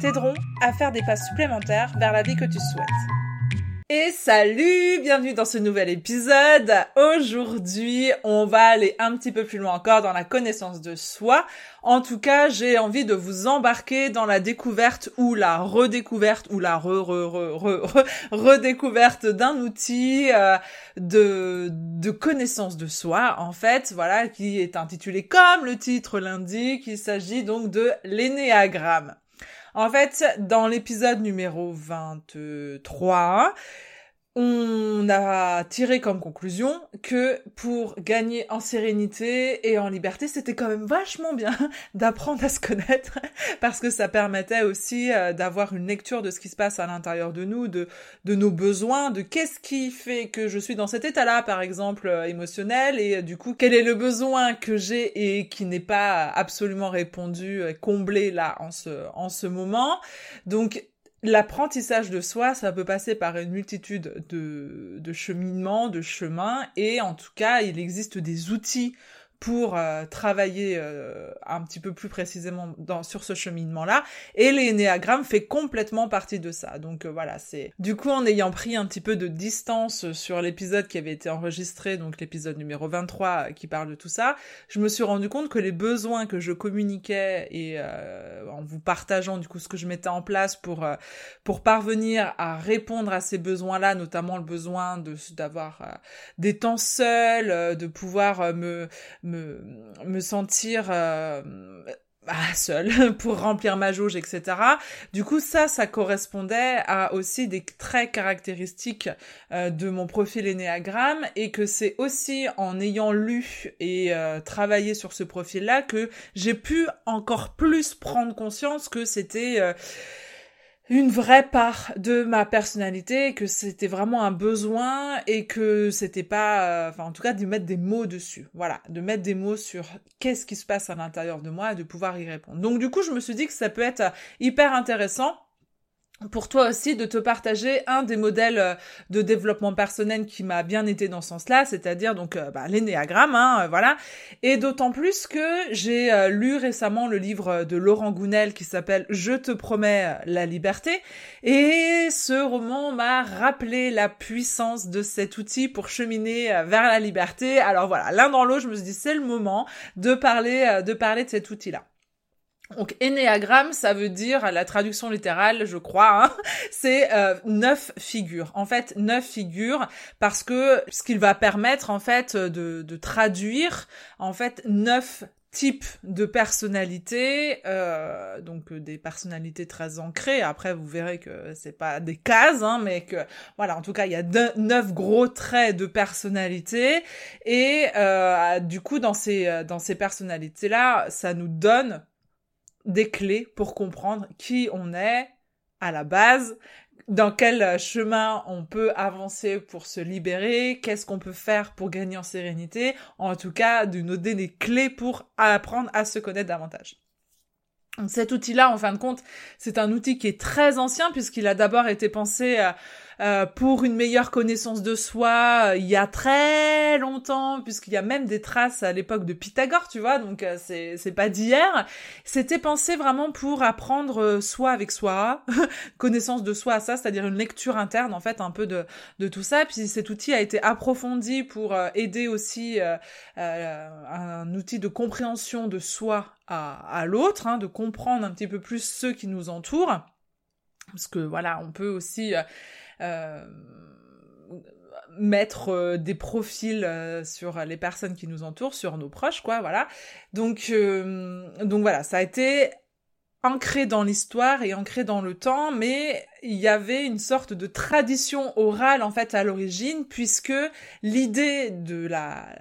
t'aideront à faire des pas supplémentaires vers la vie que tu souhaites. Et salut, bienvenue dans ce nouvel épisode. Aujourd'hui, on va aller un petit peu plus loin encore dans la connaissance de soi. En tout cas, j'ai envie de vous embarquer dans la découverte ou la redécouverte ou la re, re, re, re redécouverte d'un outil euh, de, connaissance de soi, en fait, voilà, qui est intitulé comme le titre l'indique. Il s'agit donc de l'énéagramme. En fait, dans l'épisode numéro 23, on a tiré comme conclusion que pour gagner en sérénité et en liberté, c'était quand même vachement bien d'apprendre à se connaître parce que ça permettait aussi euh, d'avoir une lecture de ce qui se passe à l'intérieur de nous, de, nos besoins, de qu'est-ce qui fait que je suis dans cet état-là, par exemple, euh, émotionnel et euh, du coup, quel est le besoin que j'ai et qui n'est pas absolument répondu, comblé là en ce, en ce moment. Donc, L'apprentissage de soi, ça peut passer par une multitude de, cheminements, de chemins, et en tout cas, il existe des outils pour euh, travailler euh, un petit peu plus précisément dans, sur ce cheminement-là. Et l'énéagramme fait complètement partie de ça. Donc euh, voilà, c'est du coup en ayant pris un petit peu de distance sur l'épisode qui avait été enregistré, donc l'épisode numéro 23 qui parle de tout ça, je me suis rendu compte que les besoins que je communiquais et en vous partageant du coup ce que je mettais en place pour pour parvenir à répondre à ces besoins-là, notamment le besoin de d'avoir des temps seuls, de pouvoir me, me sentir euh, bah, seule pour remplir ma jauge, etc. Du coup, ça, ça correspondait à aussi des traits caractéristiques euh, de mon profil énéagramme et que c'est aussi en ayant lu et euh, travaillé sur ce profil-là que j'ai pu encore plus prendre conscience que c'était une vraie part de ma personnalité, que c'était vraiment un besoin et que c'était pas, euh, enfin en tout cas de mettre des mots dessus. Voilà, de mettre des mots sur qu'est-ce qui se passe à l'intérieur de moi et de pouvoir y répondre. Donc du coup, je me suis dit que ça peut être hyper intéressant pour toi aussi de te partager un des modèles euh, de développement personnel qui m'a bien été dans ce sens-là, c'est-à-dire donc euh, bah, l'énéagramme, hein, euh, voilà. Et d'autant plus que j'ai lu récemment le livre de Laurent Gounel qui s'appelle Je te promets la liberté, et ce roman m'a rappelé la puissance de cet outil pour cheminer vers la liberté. Alors voilà, l'un dans l'autre, je me suis dit c'est le moment de parler de parler de cet outil-là. Donc énéagramme, ça veut dire, la traduction littérale, je crois, hein, c'est euh, neuf figures. En fait, neuf figures parce que ce qu'il va permettre en fait de, traduire en fait neuf types de personnalités, euh, donc euh, des personnalités très ancrées. Après, vous verrez que c'est pas des cases, hein, mais que voilà, en tout cas, il y a neuf gros traits de personnalité, et euh, du coup, dans ces dans ces personnalités là, ça nous donne des clés pour comprendre qui on est à la base, dans quel chemin on peut avancer pour se libérer, qu'est-ce qu'on peut faire pour gagner en sérénité, en tout cas de nous donner des clés pour apprendre à se connaître davantage. cet outil-là, en fin de compte, c'est un outil qui est très ancien puisqu'il a d'abord été pensé euh, euh, pour une meilleure connaissance de soi euh, il y a très longtemps, puisqu'il y a même des traces à l'époque de Pythagore, tu vois, donc euh, c'est c'est pas d'hier. C'était pensé vraiment pour apprendre soi avec soi, connaissance de soi à ça, c'est-à-dire une lecture interne en fait un peu de de tout ça. Puis cet outil a été approfondi pour aider aussi un outil de compréhension de soi à, à l'autre, hein, de comprendre un petit peu plus ceux qui nous entourent parce que voilà, on peut aussi euh, mettre euh, des profils euh, sur les personnes qui nous entourent, sur nos proches, quoi, voilà. Donc, donc voilà, ça a été ancré dans l'histoire et ancré dans le temps, mais il y avait une sorte de tradition orale en fait à l'origine, puisque l'idée de la,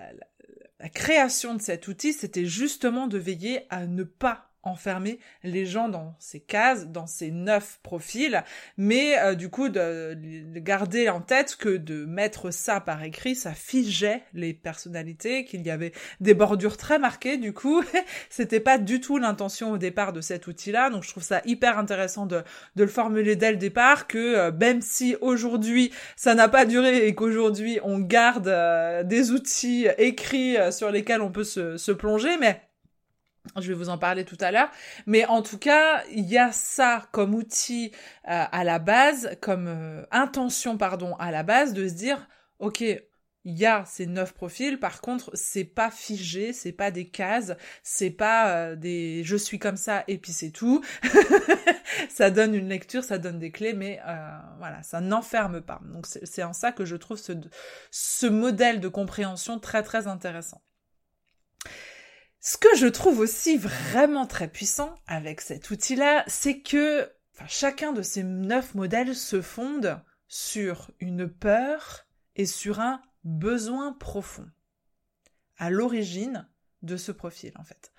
la création de cet outil, c'était justement de veiller à ne pas enfermer les gens dans ces cases, dans ces neuf profils, mais euh, du coup de, garder en tête que de mettre ça par écrit, ça figeait les personnalités, qu'il y avait des bordures très marquées. Du coup, c'était pas du tout l'intention au départ de cet outil-là. Donc je trouve ça hyper intéressant de, de le formuler dès le départ que euh, même si aujourd'hui ça n'a pas duré et qu'aujourd'hui on garde euh, des outils écrits sur lesquels on peut se, se plonger, mais je vais vous en parler tout à l'heure. Mais en tout cas, il y a ça comme outil euh, à la base, comme euh, intention, pardon, à la base, de se dire, OK, il y a ces neuf profils, par contre, c'est pas figé, c'est pas des cases, c'est pas euh, des je suis comme ça et puis c'est tout. ça donne une lecture, ça donne des clés, mais voilà, ça n'enferme pas. Donc c'est en ça que je trouve ce, ce modèle de compréhension très très intéressant. Ce que je trouve aussi vraiment très puissant avec cet outil-là, c'est que chacun de ces neuf modèles se fonde sur une peur et sur un besoin profond à l'origine de ce profil en fait.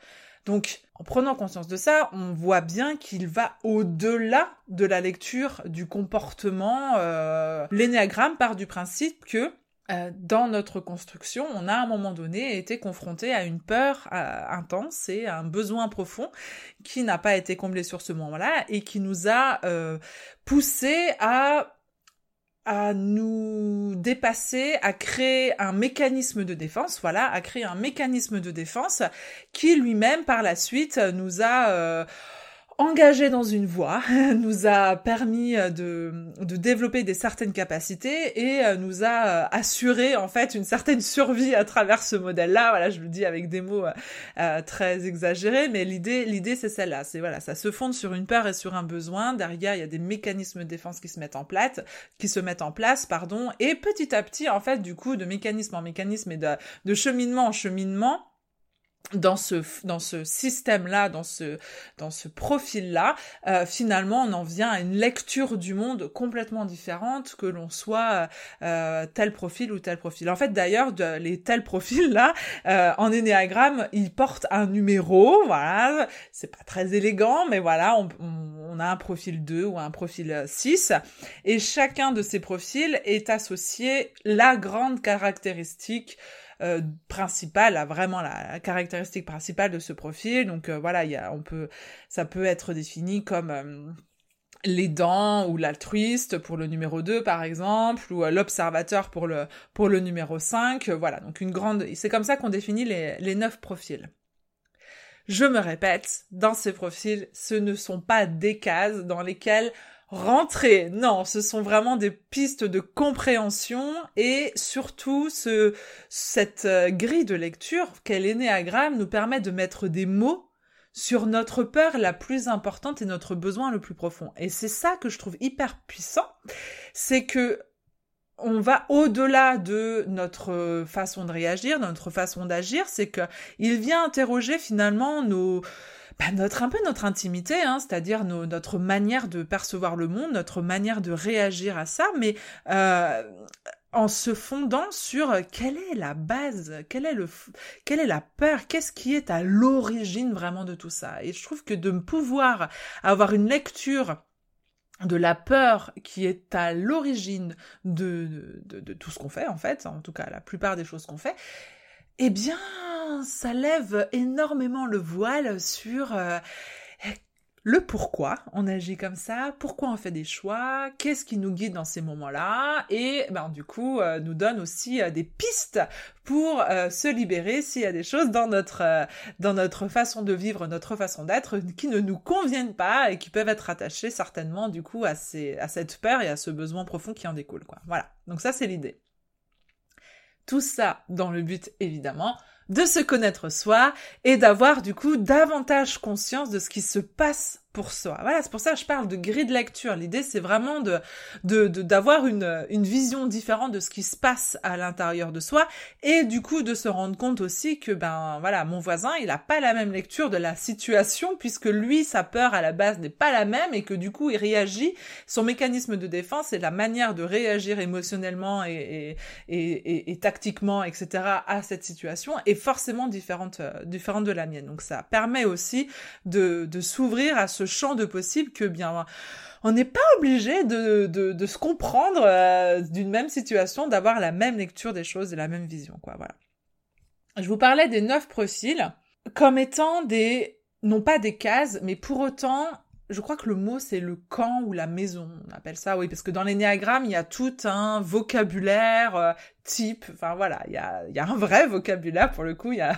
Donc, en prenant conscience de ça, on voit bien qu'il va au-delà de la lecture du comportement. Euh, L'énéagramme part du principe que euh, dans notre construction, on a à un moment donné été confronté à une peur euh, intense et à un besoin profond qui n'a pas été comblé sur ce moment-là et qui nous a euh, poussé à à nous dépasser, à créer un mécanisme de défense, voilà, à créer un mécanisme de défense qui lui-même par la suite nous a engagé dans une voie, nous a permis euh, de, développer des certaines capacités et euh, nous a euh, assuré en fait une certaine survie à travers ce modèle-là. Voilà, je le dis avec des mots très exagérés, mais l'idée, l'idée c'est celle-là. C'est voilà, ça se fonde sur une peur et sur un besoin. Derrière, il y a des mécanismes de défense qui se mettent en place, qui se mettent en place, pardon, et petit à petit, en fait, du coup, de mécanisme en mécanisme et de cheminement en cheminement, dans ce dans ce système là dans ce dans ce profil là euh, finalement on en vient à une lecture du monde complètement différente que l'on soit euh, tel profil ou tel profil. En fait d'ailleurs les tels profils là euh, en énéagramme ils portent un numéro voilà. C'est pas très élégant mais voilà on, on, a un profil 2 ou un profil 6 et chacun de ces profils est associé la grande caractéristique euh, principale, vraiment la, caractéristique principale de ce profil. Donc euh, voilà, il y a, on peut, ça peut être défini comme euh, l'aidant ou l'altruiste pour le numéro 2 par exemple ou l'observateur pour le pour le numéro 5 voilà donc une grande c'est comme ça qu'on définit les les neuf profils je me répète dans ces profils ce ne sont pas des cases dans lesquelles rentrer. Non, ce sont vraiment des pistes de compréhension et surtout ce, cette euh, grille de lecture qu'est l'énéagramme nous permet de mettre des mots sur notre peur la plus importante et notre besoin le plus profond. Et c'est ça que je trouve hyper puissant, c'est que on va au-delà de notre façon de réagir, de notre façon d'agir, c'est que il vient interroger finalement nos bah, notre un peu notre intimité, hein, c'est-à-dire notre manière de percevoir le monde, notre manière de réagir à ça, mais euh, en se fondant sur quelle est la base, quelle est le, quelle est la peur, qu'est-ce qui est à l'origine vraiment de tout ça? Et je trouve que de pouvoir avoir une lecture de la peur qui est à l'origine de, tout ce qu'on fait en fait, en tout cas la plupart des choses qu'on fait, eh bien, ça lève énormément le voile sur euh, le pourquoi on agit comme ça, pourquoi on fait des choix, qu'est-ce qui nous guide dans ces moments-là, et ben du coup euh, nous donne aussi euh, des pistes pour se libérer s'il y a des choses dans notre dans notre façon de vivre, notre façon d'être qui ne nous conviennent pas et qui peuvent être attachées certainement du coup à ces à cette peur et à ce besoin profond qui en découle quoi. Voilà. Donc ça c'est l'idée. Tout ça dans le but évidemment de se connaître soi et d'avoir du coup davantage conscience de ce qui se passe pour soi. Voilà, c'est pour ça que je parle de grille de lecture. L'idée, c'est vraiment de d'avoir une, une vision différente de ce qui se passe à l'intérieur de soi et du coup de se rendre compte aussi que ben voilà, mon voisin, il a pas la même lecture de la situation puisque lui, sa peur à la base n'est pas la même et que du coup, il réagit. Son mécanisme de défense et la manière de réagir émotionnellement et, et, et, et tactiquement, etc. à cette situation est forcément différente, euh, différente de la mienne. Donc ça permet aussi de, de s'ouvrir à ce champ de possible que bien on n'est pas obligé de, se comprendre euh, d'une même situation, d'avoir la même lecture des choses et la même vision, quoi. Voilà. Je vous parlais des neuf profils comme étant des non pas des cases, mais pour autant je crois que le mot c'est le camp ou la maison, on appelle ça, oui, parce que dans l'énéagramme, il y a tout un vocabulaire euh, type, enfin voilà, il y a, il y a un vrai vocabulaire pour le coup, il y a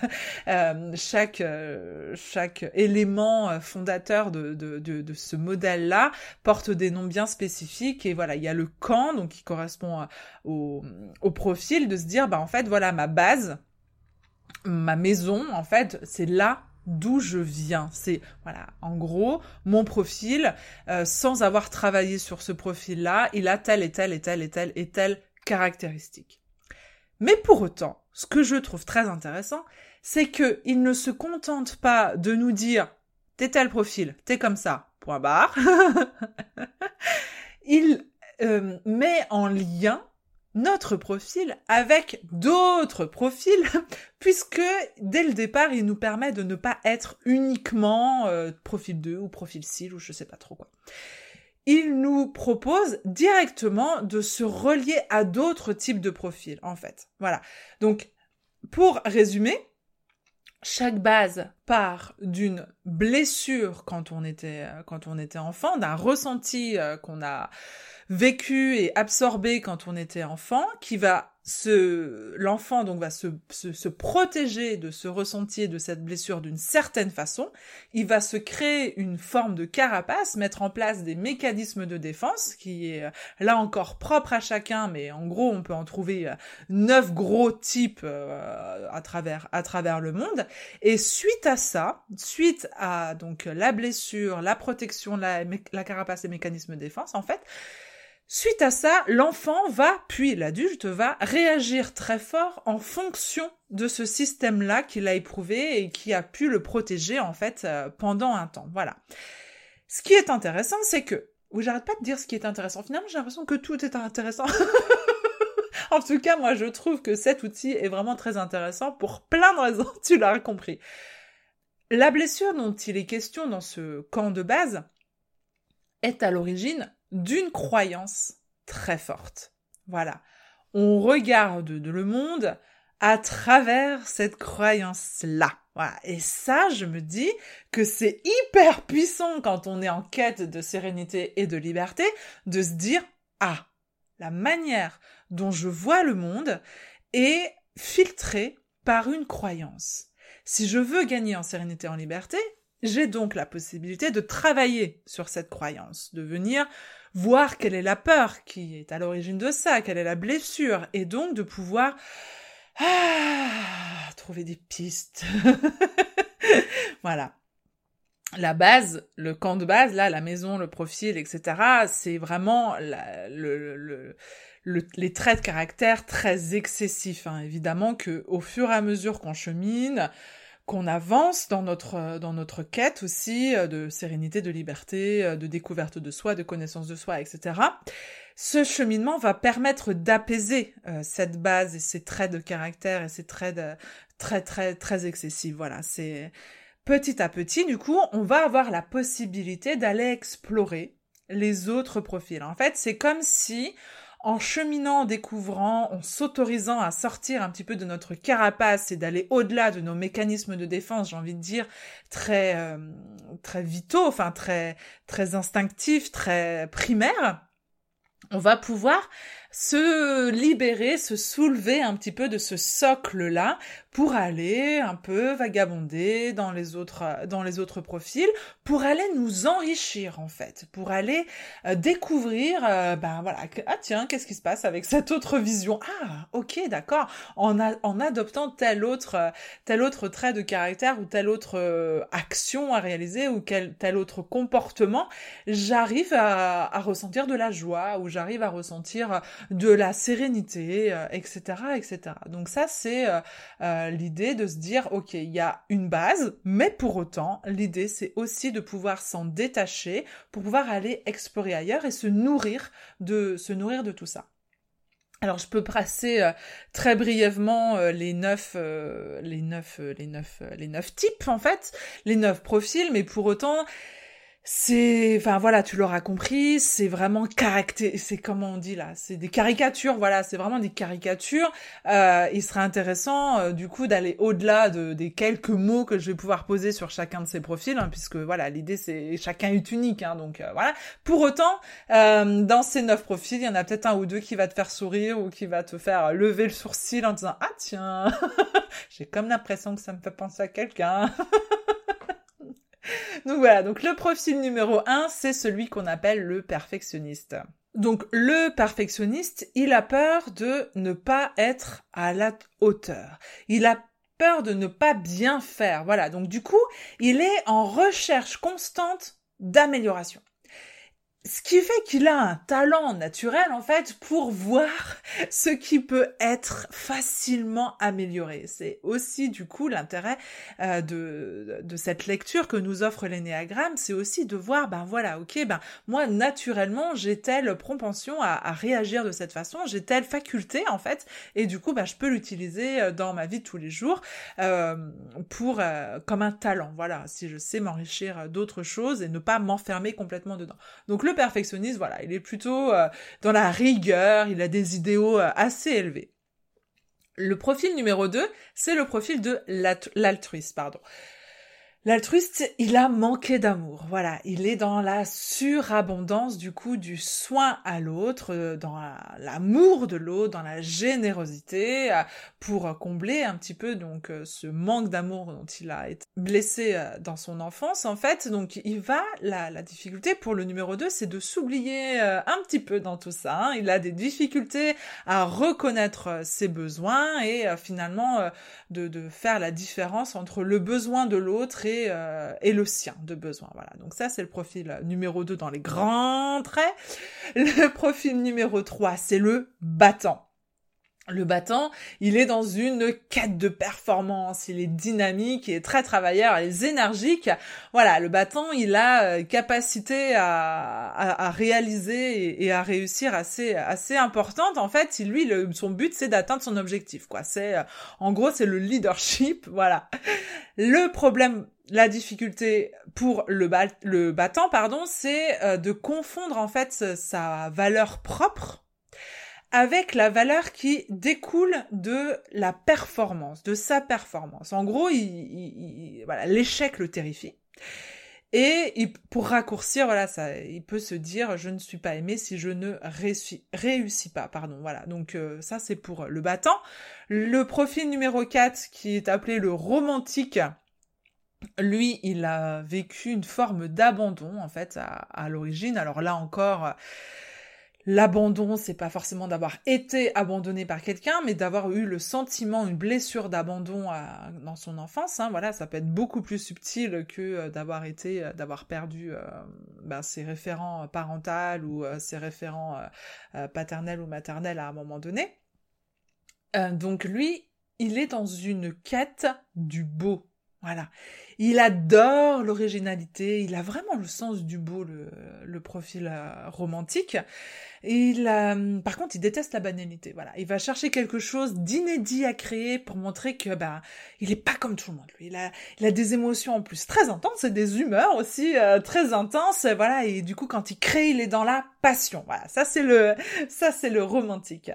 euh, chaque, euh, chaque élément fondateur de, de, de, de ce modèle-là porte des noms bien spécifiques, et voilà, il y a le camp, donc qui correspond au, au profil, de se dire, bah en fait, voilà, ma base, ma maison, en fait, c'est là d'où je viens. C'est voilà, en gros, mon profil, euh, sans avoir travaillé sur ce profil-là, il a telle et telle et telle et telle et telle caractéristique. Mais pour autant, ce que je trouve très intéressant, c'est que il ne se contente pas de nous dire t'es tel profil, t'es comme ça, point barre. il euh, met en lien notre profil avec d'autres profils, puisque dès le départ, il nous permet de ne pas être uniquement euh, profil 2 ou profil 6 ou je sais pas trop quoi. Il nous propose directement de se relier à d'autres types de profils, en fait. Voilà. Donc, pour résumer, chaque base part d'une blessure quand on était euh, quand on était enfant, d'un ressenti euh, qu'on a vécu et absorbé quand on était enfant, qui va se, l'enfant donc va se, se, se, protéger de ce ressenti de cette blessure d'une certaine façon. Il va se créer une forme de carapace, mettre en place des mécanismes de défense qui est euh, là encore propre à chacun, mais en gros on peut en trouver neuf gros types à travers à travers le monde. Et suite à ça, suite à donc la blessure, la protection, la, carapace, les mécanismes de défense, en fait, Suite à ça, l'enfant va, puis l'adulte va réagir très fort en fonction de ce système-là qu'il a éprouvé et qui a pu le protéger en fait euh, pendant un temps. Voilà. Ce qui est intéressant, c'est que, ou j'arrête pas de dire ce qui est intéressant. Finalement, j'ai l'impression que tout est intéressant. en tout cas, moi, je trouve que cet outil est vraiment très intéressant pour plein de raisons. Tu l'as compris. La blessure dont il est question dans ce camp de base est à l'origine d'une croyance très forte. Voilà. On regarde le monde à travers cette croyance-là. Et ça, je me dis que c'est hyper puissant quand on est en quête de sérénité et de liberté de se dire, ah, la manière dont je vois le monde est filtrée par une croyance. Si je veux gagner en sérénité et en liberté, j'ai donc la possibilité de travailler sur cette croyance, de venir voir quelle est la peur qui est à l'origine de ça, quelle est la blessure, et donc de pouvoir ah, trouver des pistes. voilà. La base, le camp de base, là, la maison, le profil, etc., c'est vraiment le, les traits de caractère très excessifs. Hein. Évidemment que au fur et à mesure qu'on chemine, qu'on avance dans notre euh, dans notre quête aussi euh, de sérénité, de liberté, euh, de découverte de soi, de connaissance de soi, etc. Ce cheminement va permettre d'apaiser cette base et ces traits de caractère et ces traits de, très très très excessifs. Voilà, c'est petit à petit. Du coup, on va avoir la possibilité d'aller explorer les autres profils. En fait, c'est comme si en cheminant, en découvrant, en s'autorisant à sortir un petit peu de notre carapace et d'aller au-delà de nos mécanismes de défense, j'ai envie de dire très euh, très vitaux, enfin très très instinctifs, très primaires, on va pouvoir se libérer, se soulever un petit peu de ce socle-là pour aller un peu vagabonder dans les autres dans les autres profils, pour aller nous enrichir en fait, pour aller euh, découvrir, euh, ben voilà, ah tiens, qu'est-ce qui se passe avec cette autre vision? Ah, ok, d'accord. En, en adoptant tel autre tel autre trait de caractère ou telle autre euh, action à réaliser ou quel, tel autre comportement, j'arrive à, à ressentir de la joie ou j'arrive à ressentir de la sérénité, etc., etc. Donc ça c'est euh, l'idée de se dire, ok, il y a une base, mais pour autant, l'idée c'est aussi de pouvoir s'en détacher pour pouvoir aller explorer ailleurs et se nourrir de, se nourrir de tout ça. Alors je peux passer euh, très brièvement euh, les neuf, les neuf, les neuf, les neuf types en fait, les neuf profils, mais pour autant c'est enfin voilà tu l'auras compris c'est vraiment caracté c'est comment on dit là c'est des caricatures voilà c'est vraiment des caricatures. Euh, il serait intéressant euh, du coup d'aller au-delà de, des quelques mots que je vais pouvoir poser sur chacun de ces profils hein, puisque voilà l'idée c'est chacun est unique hein, donc euh, voilà. Pour autant euh, dans ces neuf profils il y en a peut-être un ou deux qui va te faire sourire ou qui va te faire lever le sourcil en disant ah tiens j'ai comme l'impression que ça me fait penser à quelqu'un donc voilà, donc le profil numéro 1, c'est celui qu'on appelle le perfectionniste. Donc le perfectionniste, il a peur de ne pas être à la hauteur. Il a peur de ne pas bien faire. Voilà, donc du coup, il est en recherche constante d'amélioration ce qui fait qu'il a un talent naturel en fait pour voir ce qui peut être facilement amélioré. C'est aussi du coup l'intérêt euh, de, de cette lecture que nous offre l'énéagramme, c'est aussi de voir ben voilà ok ben moi naturellement j'ai telle propension à, réagir de cette façon, j'ai telle faculté en fait et du coup ben je peux l'utiliser euh, dans ma vie de tous les jours euh, pour comme un talent. Voilà si je sais m'enrichir d'autres choses et ne pas m'enfermer complètement dedans. Perfectionniste, voilà, il est plutôt euh, dans la rigueur, il a des idéaux euh, assez élevés. Le profil numéro 2, c'est le profil de l'altruiste, pardon. L'altruiste, il a manqué d'amour. Voilà, il est dans la surabondance du coup du soin à l'autre, euh, dans l'amour de l'autre, dans la générosité, euh, pour combler un petit peu donc euh, ce manque d'amour dont il a été blessé dans son enfance en fait. Donc il va la, difficulté pour le numéro 2, c'est de s'oublier un petit peu dans tout ça. Hein. Il a des difficultés à reconnaître ses besoins et finalement de, de faire la différence entre le besoin de l'autre et euh, et, le sien de besoin. Voilà. Donc ça, c'est le profil numéro 2 dans les grands traits. Le profil numéro 3, c'est le battant. Le battant, il est dans une quête de performance, il est dynamique, il est très travailleur, il est énergique. Voilà, le battant, il a euh, capacité à, à, réaliser et, à réussir assez assez importante. En fait, lui, son but, c'est d'atteindre son objectif. Quoi, c'est euh, en gros, c'est le leadership. Voilà. Le problème la difficulté pour le, battant, pardon, c'est euh, de confondre en fait sa valeur propre avec la valeur qui découle de la performance, de sa performance. En gros, l'échec le terrifie. Et pour raccourcir, voilà, ça, il peut se dire je ne suis pas aimé si je ne réussis, réussis pas, pardon. Voilà, donc euh, ça c'est pour le battant. Le profil numéro 4 qui est appelé le romantique, lui, il a vécu une forme d'abandon en fait à, l'origine. Alors là encore, l'abandon, c'est pas forcément d'avoir été abandonné par quelqu'un, mais d'avoir eu le sentiment, une blessure d'abandon dans son enfance. Hein. Voilà, ça peut être beaucoup plus subtil que euh, d'avoir été, euh, d'avoir perdu euh, ben, ses référents parentaux ou ses référents paternels ou maternels à un moment donné. donc lui, il est dans une quête du beau. Voilà. Il adore l'originalité, il a vraiment le sens du beau, le, profil euh, romantique. il, par contre, il déteste la banalité. Voilà, il va chercher quelque chose d'inédit à créer pour montrer que bah il est pas comme tout le monde. Lui, il a, il a des émotions en plus très intenses et des humeurs aussi euh, très intenses. Voilà, et du coup, quand il crée, il est dans la passion. Voilà, ça c'est le, ça c'est le romantique.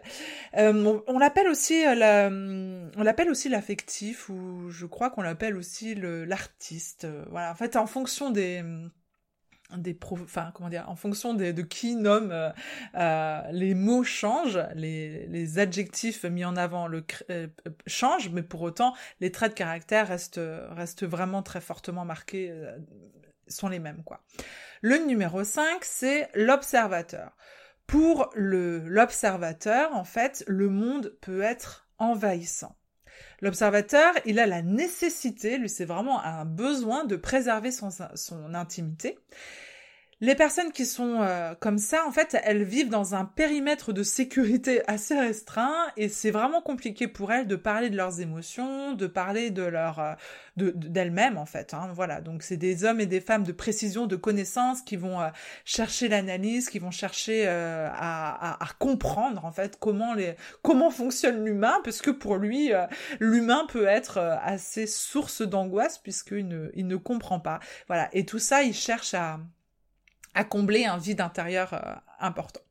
Euh, on, l'appelle aussi la, on l'appelle aussi l'affectif ou je crois qu'on l'appelle aussi le l'artiste. Voilà, en fait, en fonction des des enfin comment dire en fonction de, qui nomme euh, euh, les mots changent les, les, adjectifs mis en avant le euh, changent mais pour autant les traits de caractère restent restent vraiment très fortement marqués sont les mêmes quoi. Le numéro 5 c'est l'observateur. Pour le l'observateur en fait le monde peut être envahissant L'observateur, il a la nécessité, lui c'est vraiment un besoin de préserver son, intimité. Les personnes qui sont euh, comme ça, en fait, elles vivent dans un périmètre de sécurité assez restreint et c'est vraiment compliqué pour elles de parler de leurs émotions, de parler de leur euh, d'elles-mêmes en fait. Hein, voilà, donc c'est des hommes et des femmes de précision, de connaissance qui vont euh, chercher l'analyse, qui vont chercher à, à, à, comprendre en fait comment les comment fonctionne l'humain, parce que pour lui, l'humain peut être assez source d'angoisse puisqu'il ne il ne comprend pas. Voilà, et tout ça, il cherche à à combler un vide intérieur euh, important.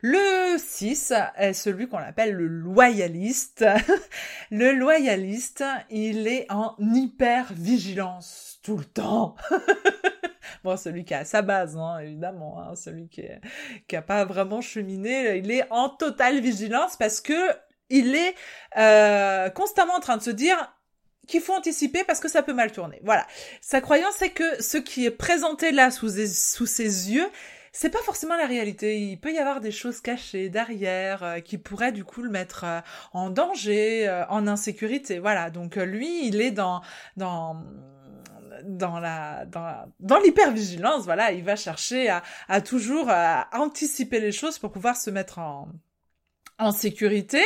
Le 6 est celui qu'on appelle le loyaliste. le loyaliste, il est en hyper vigilance tout le temps. bon, celui qui a sa base, hein, évidemment, hein, celui qui, est, qui pas vraiment cheminé, il est en totale vigilance parce que il est euh, constamment en train de se dire qu'il faut anticiper parce que ça peut mal tourner. Voilà. Sa croyance c'est que ce qui est présenté là sous, sous ses yeux, c'est pas forcément la réalité. Il peut y avoir des choses cachées derrière euh, qui pourraient du coup le mettre euh, en danger, euh, en insécurité. Voilà. Donc lui, il est dans dans dans la dans, dans l'hypervigilance. Voilà, il va chercher à, à toujours anticiper les choses pour pouvoir se mettre en en sécurité.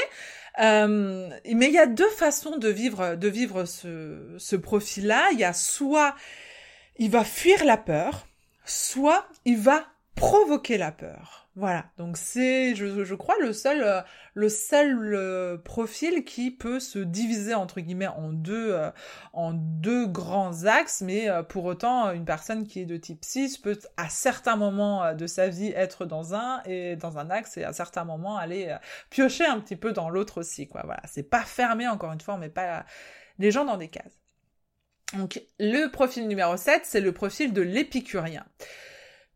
Euh, mais il y a deux façons de vivre, de vivre ce, ce profil-là. Il y a soit il va fuir la peur, soit il va provoquer la peur. Voilà, donc c'est, je, crois, le seul, euh, le seul euh, profil qui peut se diviser entre guillemets en deux, euh, en deux grands axes, mais pour autant, une personne qui est de type 6 peut à certains moments de sa vie être dans un et dans un axe et à certains moments aller piocher un petit peu dans l'autre aussi, quoi. Voilà, c'est pas fermé encore une fois, mais pas les gens dans des cases. Donc le profil numéro 7, c'est le profil de l'épicurien.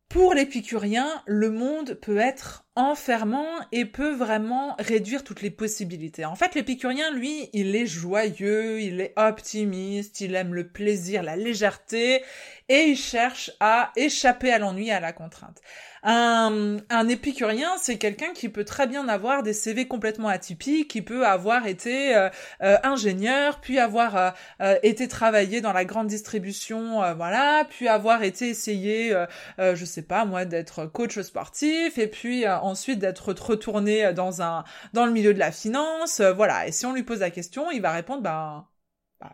Pour l'épicurien, le monde peut être enfermant et peut vraiment réduire toutes les possibilités. En fait, l'épicurien, lui, il est joyeux, il est optimiste, il aime le plaisir, la légèreté, et il cherche à échapper à l'ennui, à la contrainte. Un, un épicurien, c'est quelqu'un qui peut très bien avoir des CV complètement atypiques, qui peut avoir été euh, euh, ingénieur, puis avoir euh, été travaillé dans la grande distribution, voilà, puis avoir été essayé, je sais pas moi, d'être coach sportif, et puis ensuite d'être retourné dans un dans le milieu de la finance, voilà. Et si on lui pose la question, il va répondre, bah,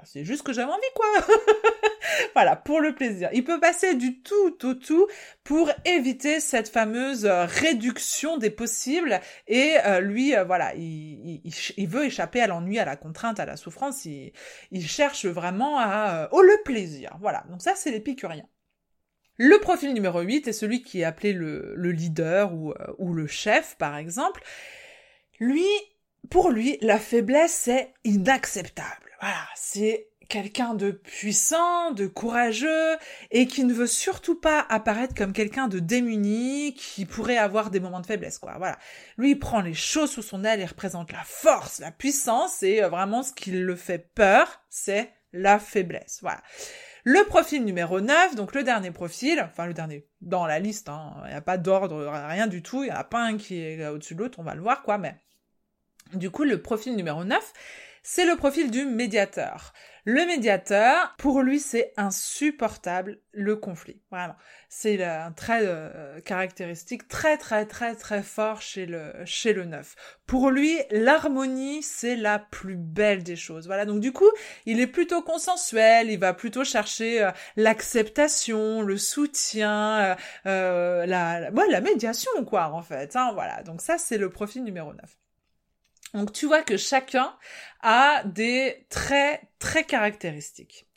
c'est juste que j'avais envie, quoi. voilà, pour le plaisir. Il peut passer du tout au tout pour éviter cette fameuse euh, réduction des possibles. Et euh, lui, euh, voilà, il, veut échapper à l'ennui, à la contrainte, à la souffrance. Il, il cherche vraiment à oh, le plaisir. Voilà, donc ça, c'est l'épicurien. Le profil numéro 8 est celui qui est appelé le, le leader ou, ou le chef, par exemple. Lui, pour lui, la faiblesse, c'est inacceptable. Voilà, c'est quelqu'un de puissant, de courageux, et qui ne veut surtout pas apparaître comme quelqu'un de démuni, qui pourrait avoir des moments de faiblesse, quoi. Voilà. Lui, il prend les choses sous son aile, il représente la force, la puissance, et euh, vraiment ce qui le fait peur, c'est la faiblesse. Voilà. Le profil numéro 9, donc le dernier profil, enfin le dernier dans la liste, hein, il n'y a pas d'ordre, rien du tout, il n'y a pas un qui est au-dessus de l'autre, on va le voir, quoi, mais. Du coup, le profil numéro 9, c'est le profil du médiateur. Le médiateur, pour lui, c'est insupportable le conflit. Vraiment. C'est un trait euh, caractéristique très très très très fort chez le chez le neuf. Pour lui, l'harmonie, c'est la plus belle des choses. Voilà. Donc du coup, il est plutôt consensuel, il va plutôt chercher euh, l'acceptation, le soutien, euh, la, la médiation quoi en fait. Hein, voilà. Donc ça, c'est le profil numéro 9. Donc tu vois que chacun a des traits très caractéristiques.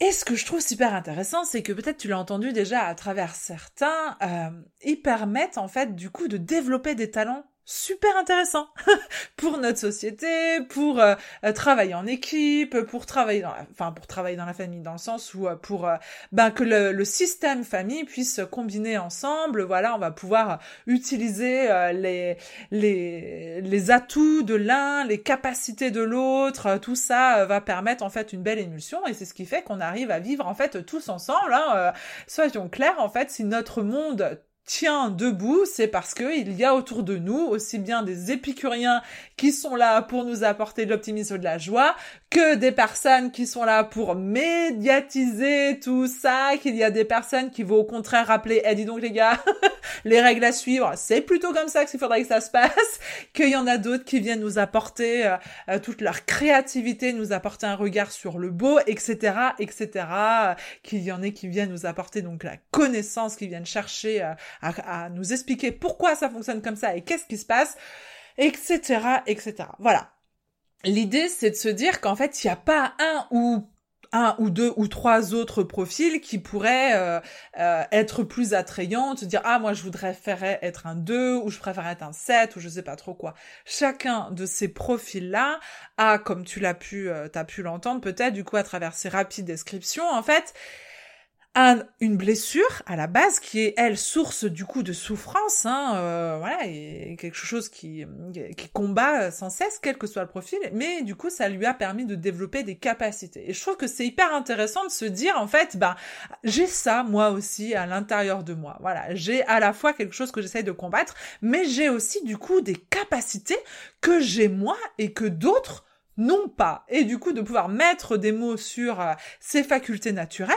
Et ce que je trouve super intéressant, c'est que peut-être tu l'as entendu déjà à travers certains, euh, ils permettent en fait du coup de développer des talents super intéressant pour notre société, pour euh, euh, travailler en équipe, pour travailler dans la, enfin pour travailler dans la famille dans le sens où euh, pour ben que le, le, système famille puisse combiner ensemble. Voilà, on va pouvoir utiliser les les les atouts de l'un, les capacités de l'autre. Tout ça va permettre en fait une belle émulsion et c'est ce qui fait qu'on arrive à vivre en fait tous ensemble. Hein, soyons clairs, en fait, si notre monde tient debout, c'est parce que il y a autour de nous aussi bien des épicuriens qui sont là pour nous apporter de l'optimisme et de la joie, que des personnes qui sont là pour médiatiser tout ça, qu'il y a des personnes qui vont au contraire rappeler, eh dis donc les gars, les règles à suivre, c'est plutôt comme ça qu'il faudrait que ça se passe, qu'il y en a d'autres qui viennent nous apporter euh, euh, toute leur créativité, nous apporter un regard sur le beau, etc., etc., qu'il y en ait qui viennent nous apporter donc la connaissance, qui viennent chercher euh, à, nous expliquer pourquoi ça fonctionne comme ça et qu'est-ce qui se passe, etc., etc. Voilà. L'idée, c'est de se dire qu'en fait, il n'y a pas un ou un ou deux ou trois autres profils qui pourraient euh, euh, être plus attrayants, se dire ah moi je voudrais faire être un 2 ou je préfère être un 7 ou je sais pas trop quoi. Chacun de ces profils là a comme tu l'as pu euh, t'as pu l'entendre peut-être du coup à travers ces rapides descriptions en fait une blessure à la base qui est elle source du coup de souffrance, hein, euh, voilà, et quelque chose qui qui combat sans cesse quel que soit le profil, mais du coup ça lui a permis de développer des capacités. Et je trouve que c'est hyper intéressant de se dire en fait, bah j'ai ça moi aussi à l'intérieur de moi, voilà, j'ai à la fois quelque chose que j'essaye de combattre, mais j'ai aussi du coup des capacités que j'ai moi et que d'autres n'ont pas. Et du coup de pouvoir mettre des mots sur euh, ces facultés naturelles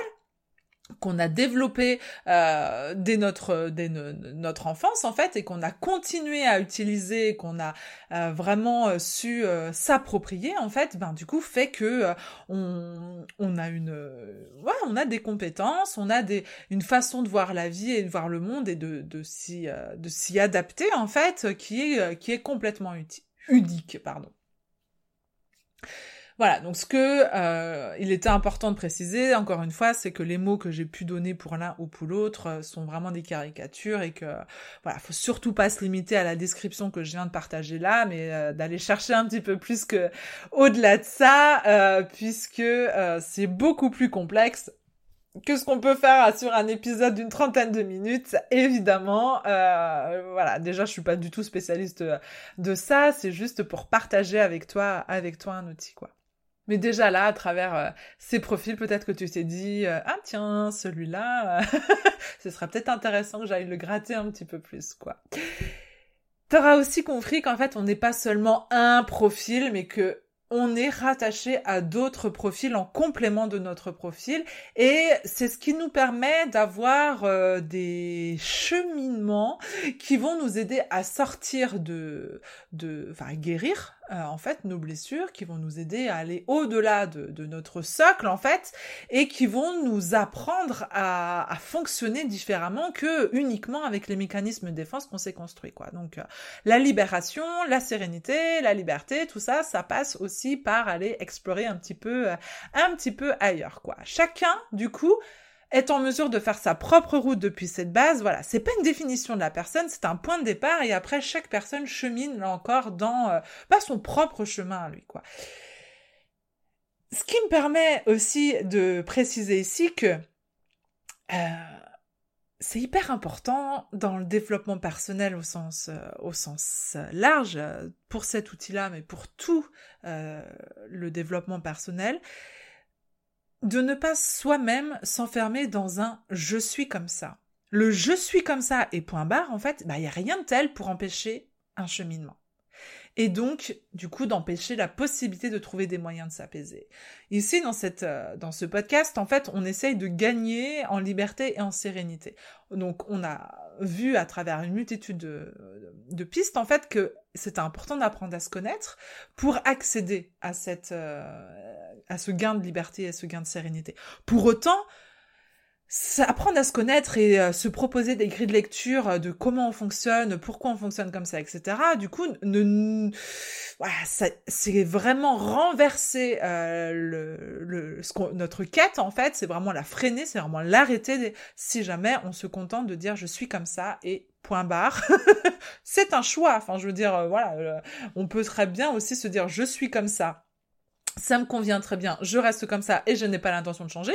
qu'on a développé euh, dès notre dès notre enfance en fait et qu'on a continué à utiliser qu'on a euh, vraiment euh, su s'approprier en fait ben du coup fait que on, on a une ouais, on a des compétences on a des une façon de voir la vie et de voir le monde et de de s'y de s'y adapter en fait qui est qui est complètement unique pardon voilà, donc ce que euh, il était important de préciser, encore une fois, c'est que les mots que j'ai pu donner pour l'un ou pour l'autre euh, sont vraiment des caricatures et que voilà, faut surtout pas se limiter à la description que je viens de partager là, mais euh, d'aller chercher un petit peu plus que au-delà de ça, puisque c'est beaucoup plus complexe que ce qu'on peut faire sur un épisode d'une trentaine de minutes, évidemment. voilà, déjà, je suis pas du tout spécialiste de ça. C'est juste pour partager avec toi, avec toi un outil, quoi. Mais déjà là, à travers euh, ces profils, peut-être que tu t'es dit euh, ah tiens celui-là, ce sera peut-être intéressant que j'aille le gratter un petit peu plus quoi. T'auras aussi compris qu'en fait on n'est pas seulement un profil, mais que on est rattaché à d'autres profils en complément de notre profil et c'est ce qui nous permet d'avoir euh, des cheminements qui vont nous aider à sortir de de enfin guérir euh, en fait nos blessures qui vont nous aider à aller au-delà de, de, notre socle en fait et qui vont nous apprendre à, à, fonctionner différemment que uniquement avec les mécanismes de défense qu'on s'est construit quoi. Donc euh, la libération la sérénité la liberté tout ça ça passe aussi par aller explorer un petit peu euh, un petit peu ailleurs quoi. Chacun du coup est en mesure de faire sa propre route depuis cette base, voilà, c'est pas une définition de la personne, c'est un point de départ et après chaque personne chemine là encore dans euh, pas son propre chemin à lui quoi. Ce qui me permet aussi de préciser ici que euh, c'est hyper important dans le développement personnel au sens euh, au sens large pour cet outil-là, mais pour tout le développement personnel, de ne pas soi-même s'enfermer dans un je suis comme ça. Le je suis comme ça et point barre, en fait, bah, il n'y a rien de tel pour empêcher un cheminement. Et donc, du coup, d'empêcher la possibilité de trouver des moyens de s'apaiser. Ici, dans cette, euh, dans ce podcast, en fait, on essaye de gagner en liberté et en sérénité. Donc, on a vu à travers une multitude de, pistes, en fait, que c'est important d'apprendre à se connaître pour accéder à cette, euh, à ce gain de liberté, et à ce gain de sérénité. Pour autant, apprendre à se connaître et euh, se proposer des grilles de lecture euh, de comment on fonctionne, pourquoi on fonctionne comme ça, etc. Du coup, ne, voilà, c'est vraiment renverser euh, le, le ce notre quête en fait, c'est vraiment la freiner, c'est vraiment l'arrêter si jamais on se contente de dire je suis comme ça et point barre. c'est un choix. Enfin, je veux dire, voilà, on peut très bien aussi se dire je suis comme ça ça me convient très bien, je reste comme ça et je n'ai pas l'intention de changer.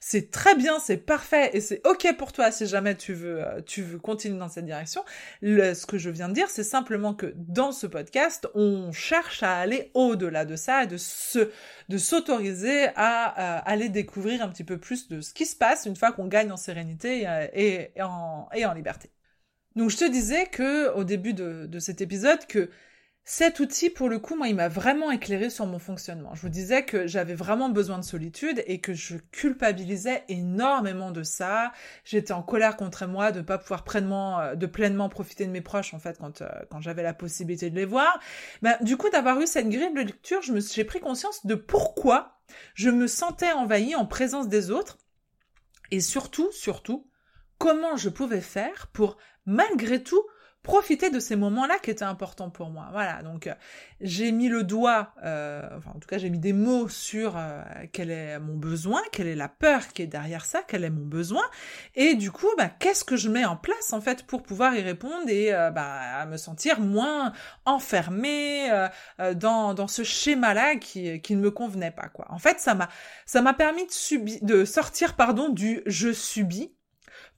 c'est très bien, c'est parfait et c'est ok pour toi si jamais tu veux, euh, tu veux continuer dans cette direction. ce que je viens de dire, c'est simplement que dans ce podcast, on cherche à aller au-delà de ça et de se, de s'autoriser à, euh, aller découvrir un petit peu plus de ce qui se passe une fois qu'on gagne en sérénité euh, et, en, et en liberté. Donc je te disais que au début de, de cet épisode que cet outil, pour le coup, moi, il m'a vraiment éclairé sur mon fonctionnement. Je vous disais que j'avais vraiment besoin de solitude et que je culpabilisais énormément de ça. J'étais en colère contre moi de ne pas pouvoir pleinement, euh, de pleinement profiter de mes proches, en fait, quand, euh, quand j'avais la possibilité de les voir. Ben, du coup, d'avoir eu cette grille de lecture, je me, j'ai pris conscience de pourquoi je me sentais envahie en présence des autres et surtout, surtout, comment je pouvais faire pour, malgré tout, profiter de ces moments-là qui étaient importants pour moi. Voilà, donc euh, j'ai mis le doigt, euh, enfin en tout cas j'ai mis des mots sur euh, quel est mon besoin, quelle est la peur qui est derrière ça, quel est mon besoin, et du coup, bah, qu'est-ce que je mets en place en fait pour pouvoir y répondre et bah, me sentir moins enfermée dans, dans ce schéma-là qui, qui ne me convenait pas quoi. En fait, ça m'a ça m'a permis de, de sortir pardon du je subis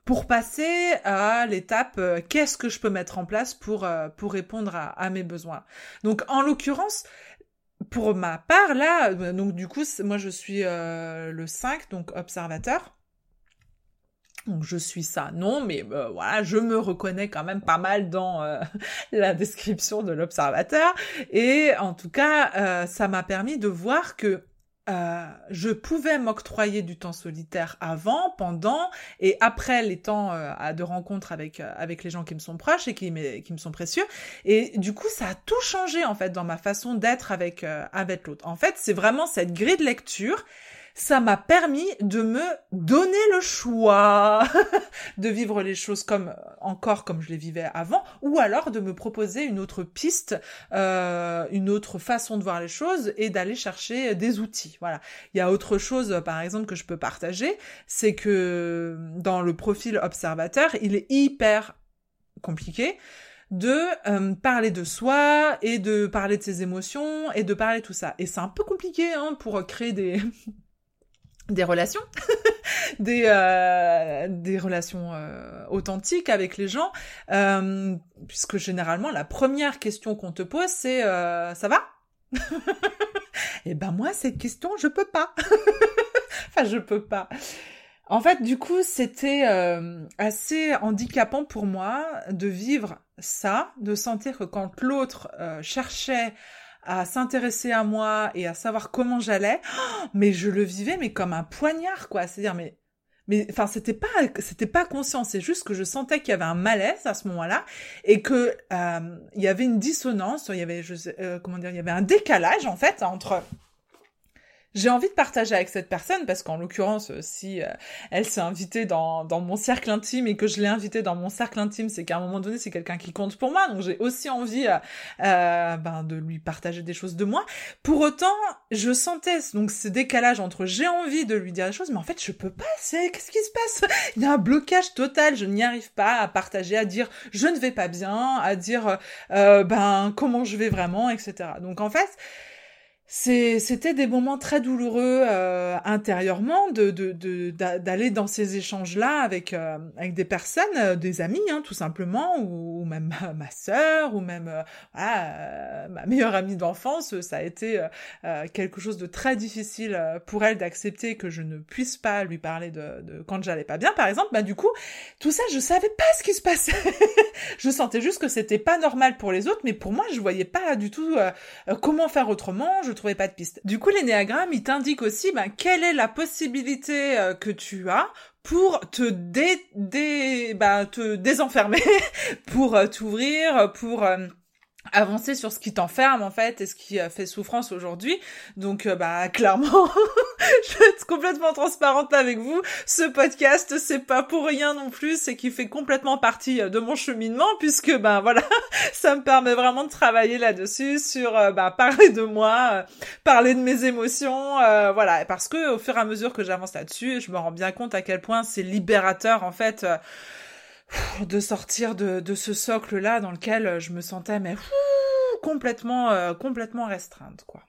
pour passer à l'étape euh, qu'est-ce que je peux mettre en place pour euh, pour répondre à, mes besoins. Donc en l'occurrence pour ma part là euh, donc du coup moi je suis le 5 donc observateur. Donc je suis ça, non, mais voilà, je me reconnais quand même pas mal dans la description de l'observateur. Et en tout cas, ça m'a permis de voir que euh, je pouvais m'octroyer du temps solitaire avant, pendant et après les temps euh, de rencontre avec euh, avec les gens qui me sont proches et qui, qui me sont précieux. Et du coup, ça a tout changé en fait dans ma façon d'être avec avec l'autre. En fait, c'est vraiment cette grille de lecture ça m'a permis de me donner le choix de vivre les choses comme encore comme je les vivais avant, ou alors de me proposer une autre piste, euh, une autre façon de voir les choses et d'aller chercher des outils. Voilà. Il y a autre chose, par exemple, que je peux partager, c'est que dans le profil observateur, il est hyper compliqué de euh, parler de soi et de parler de ses émotions et de parler tout ça. Et c'est un peu compliqué hein, pour créer des des relations, des, euh, des relations euh, authentiques avec les gens, euh, puisque généralement la première question qu'on te pose c'est ça va? Et eh ben moi cette question je peux pas, enfin je peux pas. En fait du coup c'était assez handicapant pour moi de vivre ça, de sentir que quand l'autre cherchait à s'intéresser à moi et à savoir comment j'allais, mais je le vivais mais comme un poignard quoi, c'est-à-dire mais mais enfin c'était pas c'était pas conscient, c'est juste que je sentais qu'il y avait un malaise à ce moment-là et que euh, il y avait une dissonance, il y avait euh, comment dire, il y avait un décalage en fait entre j'ai envie de partager avec cette personne parce qu'en l'occurrence, euh, si euh, elle s'est invitée dans, dans mon cercle intime et que je l'ai invitée dans mon cercle intime, c'est qu'à un moment donné, c'est quelqu'un qui compte pour moi. Donc j'ai aussi envie euh, euh, ben, de lui partager des choses de moi. Pour autant, je sentais donc ce décalage entre j'ai envie de lui dire des choses, mais en fait, je peux pas. C'est qu'est-ce qui se passe? Il y a un blocage total. Je n'y arrive pas à partager, à dire je ne vais pas bien, à dire ben comment je vais vraiment, etc. Donc en fait c'était des moments très douloureux euh, intérieurement de d'aller dans ces échanges là avec euh, avec des personnes euh, des amis hein, tout simplement ou, même ma, sœur ou même ma meilleure amie d'enfance. Ça a été quelque chose de très difficile pour elle d'accepter que je ne puisse pas lui parler de, de quand j'allais pas bien par exemple. Bah du coup tout ça je savais pas ce qui se passait. Je sentais juste que c'était pas normal pour les autres mais pour moi je voyais pas du tout comment faire autrement pas de piste. Du coup, l'énéagramme, il t'indique aussi ben, quelle est la possibilité euh, que tu as pour te dé, dé ben, te désenfermer, pour euh, t'ouvrir, pour euh, avancer sur ce qui t'enferme en fait et ce qui fait souffrance aujourd'hui. Donc bah clairement, je vais être complètement transparente avec vous. Ce podcast, c'est pas pour rien non plus, c'est qui fait complètement partie de mon cheminement puisque ben voilà, ça me permet vraiment de travailler là-dessus sur bah, parler de moi, parler de mes émotions, euh, voilà, parce que au fur et à mesure que j'avance là-dessus, je me rends bien compte à quel point c'est libérateur en fait de sortir de, de ce socle là dans lequel je me sentais mais complètement complètement restreinte quoi.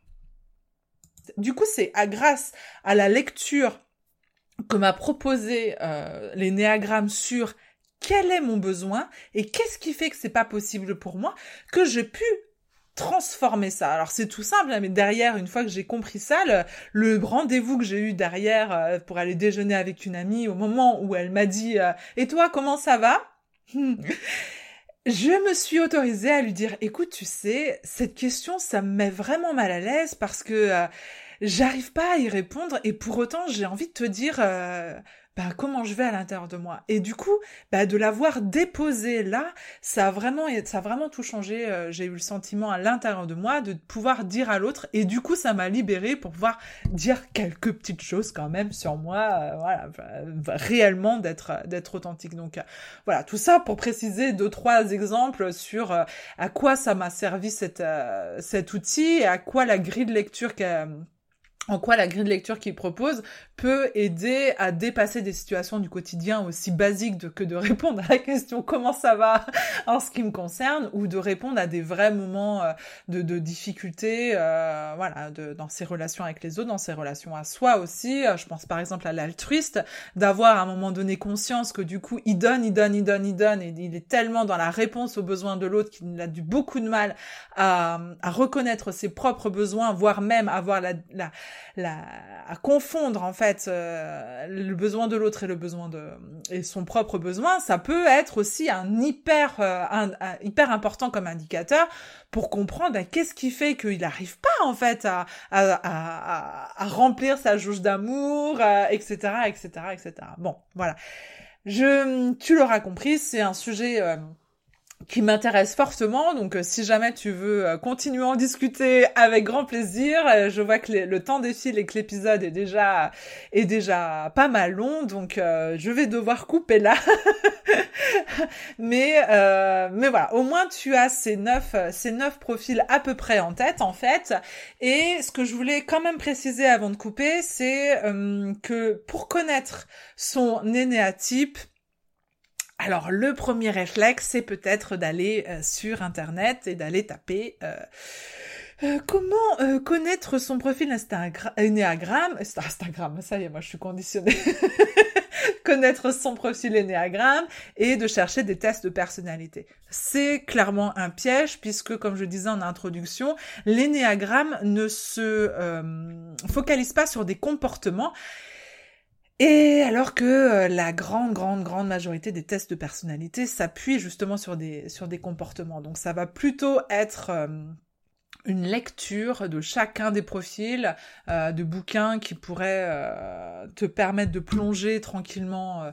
Du coup, c'est à grâce à la lecture que m'a proposé euh, les néagrammes sur quel est mon besoin et qu'est-ce qui fait que c'est pas possible pour moi que j'ai pu transformer ça. Alors c'est tout simple, hein, mais derrière, une fois que j'ai compris ça, le, rendez-vous que j'ai eu derrière euh, pour aller déjeuner avec une amie, au moment où elle m'a dit euh, Et toi, comment ça va? Je me suis autorisée à lui dire Écoute, tu sais, cette question, ça me met vraiment mal à l'aise parce que j'arrive pas à y répondre et pour autant j'ai envie de te dire euh, bah, comment je vais à l'intérieur de moi. Et du coup, bah, de l'avoir déposé là, ça a vraiment, ça a vraiment tout changé. Euh, j'ai eu le sentiment à l'intérieur de moi de pouvoir dire à l'autre. Et du coup, ça m'a libéré pour pouvoir dire quelques petites choses quand même sur moi, euh, voilà, réellement d'être, d'être authentique. Donc, voilà, tout ça pour préciser deux, trois exemples sur à quoi ça m'a servi cet, outil et à quoi la grille de lecture en quoi la grille de lecture qu'il propose peut aider à dépasser des situations du quotidien aussi basiques que de répondre à la question comment ça va? en ce qui me concerne ou de répondre à des vrais moments euh, de, de difficulté euh, voilà de, dans ses relations avec les autres dans ses relations à soi aussi. Euh, je pense par exemple à l'altruiste d'avoir à un moment donné conscience que du coup il donne il donne il donne il donne et il est tellement dans la réponse aux besoins de l'autre qu'il a du beaucoup de mal à, à reconnaître ses propres besoins voire même avoir la, la la, à confondre en fait euh, le besoin de l'autre et le besoin de et son propre besoin, ça peut être aussi un hyper euh, un, hyper important comme indicateur pour comprendre ben, qu'est-ce qui fait qu'il n'arrive pas en fait à, à, remplir sa jauge d'amour, etc., etc., etc. Bon, voilà. Je, tu l'auras compris, c'est un sujet euh, qui m'intéresse fortement. Donc, euh, si jamais tu veux euh, continuer à en discuter, avec grand plaisir. Euh, je vois que le temps défile et que l'épisode est déjà est déjà pas mal long, donc je vais devoir couper là. mais mais voilà, au moins tu as ces neuf ces neuf profils à peu près en tête en fait. Et ce que je voulais quand même préciser avant de couper, c'est que pour connaître son énéatype alors le premier réflexe, c'est peut-être d'aller euh, sur Internet et d'aller taper euh, euh, comment connaître son profil Instagram, Enneagram, Instagram, ça y est, moi je suis conditionnée. connaître son profil Enneagram et de chercher des tests de personnalité. C'est clairement un piège puisque, comme je disais en introduction, l'Enneagram ne se focalise pas sur des comportements et alors que euh, la grande, grande, grande majorité des tests de personnalité s'appuient justement sur des, sur des comportements. Donc ça va plutôt être euh, une lecture de chacun des profils euh, de bouquins qui pourraient te permettre de plonger tranquillement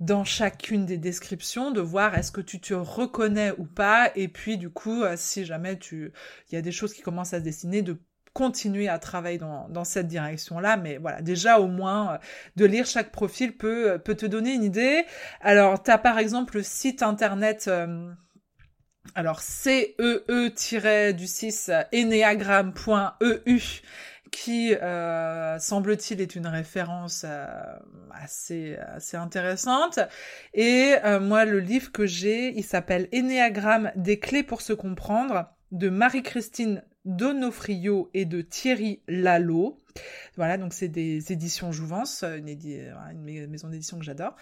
dans chacune des descriptions, de voir est-ce que tu te reconnais ou pas, et puis du coup, si jamais tu, il y a des choses qui commencent à se dessiner, de continuer à travailler dans, dans cette direction-là, mais voilà, déjà au moins euh, de lire chaque profil peut, euh, peut te donner une idée. Alors, tu as par exemple le site internet... Euh, alors CEE- du 6 enneagram.eu qui euh, semble-t-il est une référence assez assez intéressante et moi le livre que j'ai il s'appelle Ennéagramme des clés pour se comprendre de Marie-Christine Donofrio et de Thierry Lalo. Voilà, donc c'est des éditions Jouvence, une, maison d'édition que j'adore.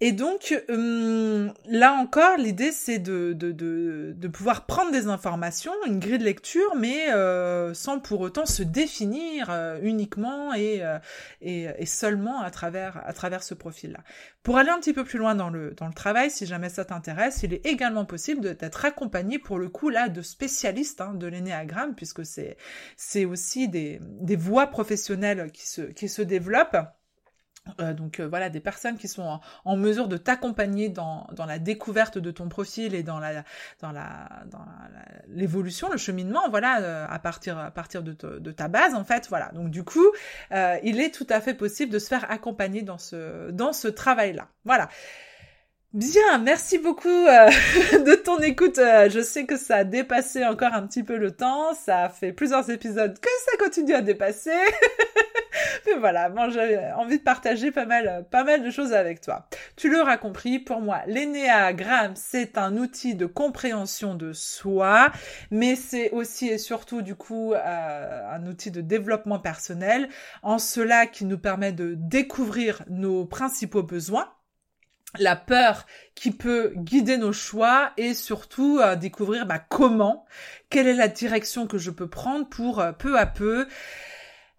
Et donc, hum, là encore, l'idée c'est de, de, pouvoir prendre des informations, une grille de lecture, mais euh, sans pour autant se définir euh, uniquement et, euh, et, et, seulement à travers, à travers ce profil-là. Pour aller un petit peu plus loin dans le, dans le travail, si jamais ça t'intéresse, il est également possible d'être accompagné pour le coup là de spécialistes hein, de l'énéagramme, puisque c'est c'est aussi des, des voies professionnelles qui se, qui se développent. Euh, donc euh, voilà, des personnes qui sont en, mesure de t'accompagner dans, dans la découverte de ton profil et dans la dans la dans l'évolution, le cheminement, voilà, euh, à partir à partir de, de, ta base en fait, voilà. Donc du coup, il est tout à fait possible de se faire accompagner dans ce dans ce travail là. Voilà. Bien, merci beaucoup euh, de ton écoute. Euh, je sais que ça a dépassé encore un petit peu le temps. Ça fait plusieurs épisodes que ça continue à dépasser. Mais voilà, moi j'avais envie de partager pas mal, pas mal de choses avec toi. Tu l'auras compris, pour moi, l'énéagramme, c'est un outil de compréhension de soi, mais c'est aussi et surtout du coup euh, un outil de développement personnel, en cela qui nous permet de découvrir nos principaux besoins la peur qui peut guider nos choix et surtout euh, découvrir bah, comment, quelle est la direction que je peux prendre pour euh, peu à peu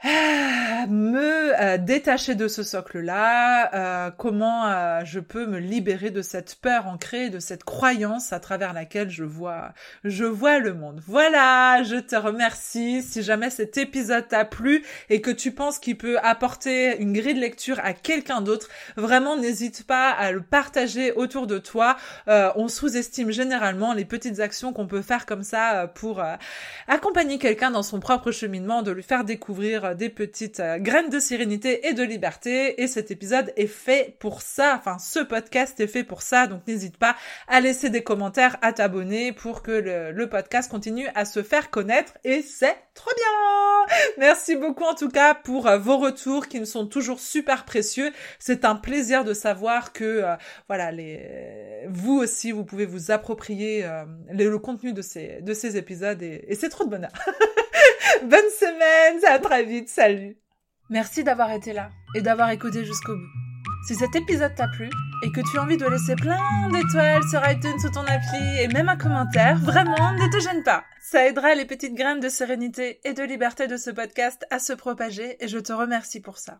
me euh, détacher de ce socle-là, euh, comment euh, je peux me libérer de cette peur ancrée, de cette croyance à travers laquelle je vois, je vois le monde. Voilà, je te remercie. Si jamais cet épisode t'a plu et que tu penses qu'il peut apporter une grille de lecture à quelqu'un d'autre, vraiment n'hésite pas à le partager autour de toi. on sous-estime généralement les petites actions qu'on peut faire comme ça pour accompagner quelqu'un dans son propre cheminement, de lui faire découvrir des petites euh, graines de sérénité et de liberté. Et cet épisode est fait pour ça. Enfin, ce podcast est fait pour ça. Donc n'hésite pas à laisser des commentaires, à t'abonner pour que le, podcast continue à se faire connaître. Et c'est trop bien Merci beaucoup en tout cas pour euh, vos retours qui me sont toujours super précieux. C'est un plaisir de savoir que euh, voilà les vous aussi vous pouvez vous approprier le, contenu de ces de ces épisodes et c'est trop de bonheur. Bonne semaine, à très vite, salut. Merci d'avoir été là et d'avoir écouté jusqu'au bout. Si cet épisode t'a plu et que tu as envie de laisser plein d'étoiles sur iTunes sous ton appli et même un commentaire, vraiment, ne te gêne pas. Ça aidera les petites graines de sérénité et de liberté de ce podcast à se propager et je te remercie pour ça.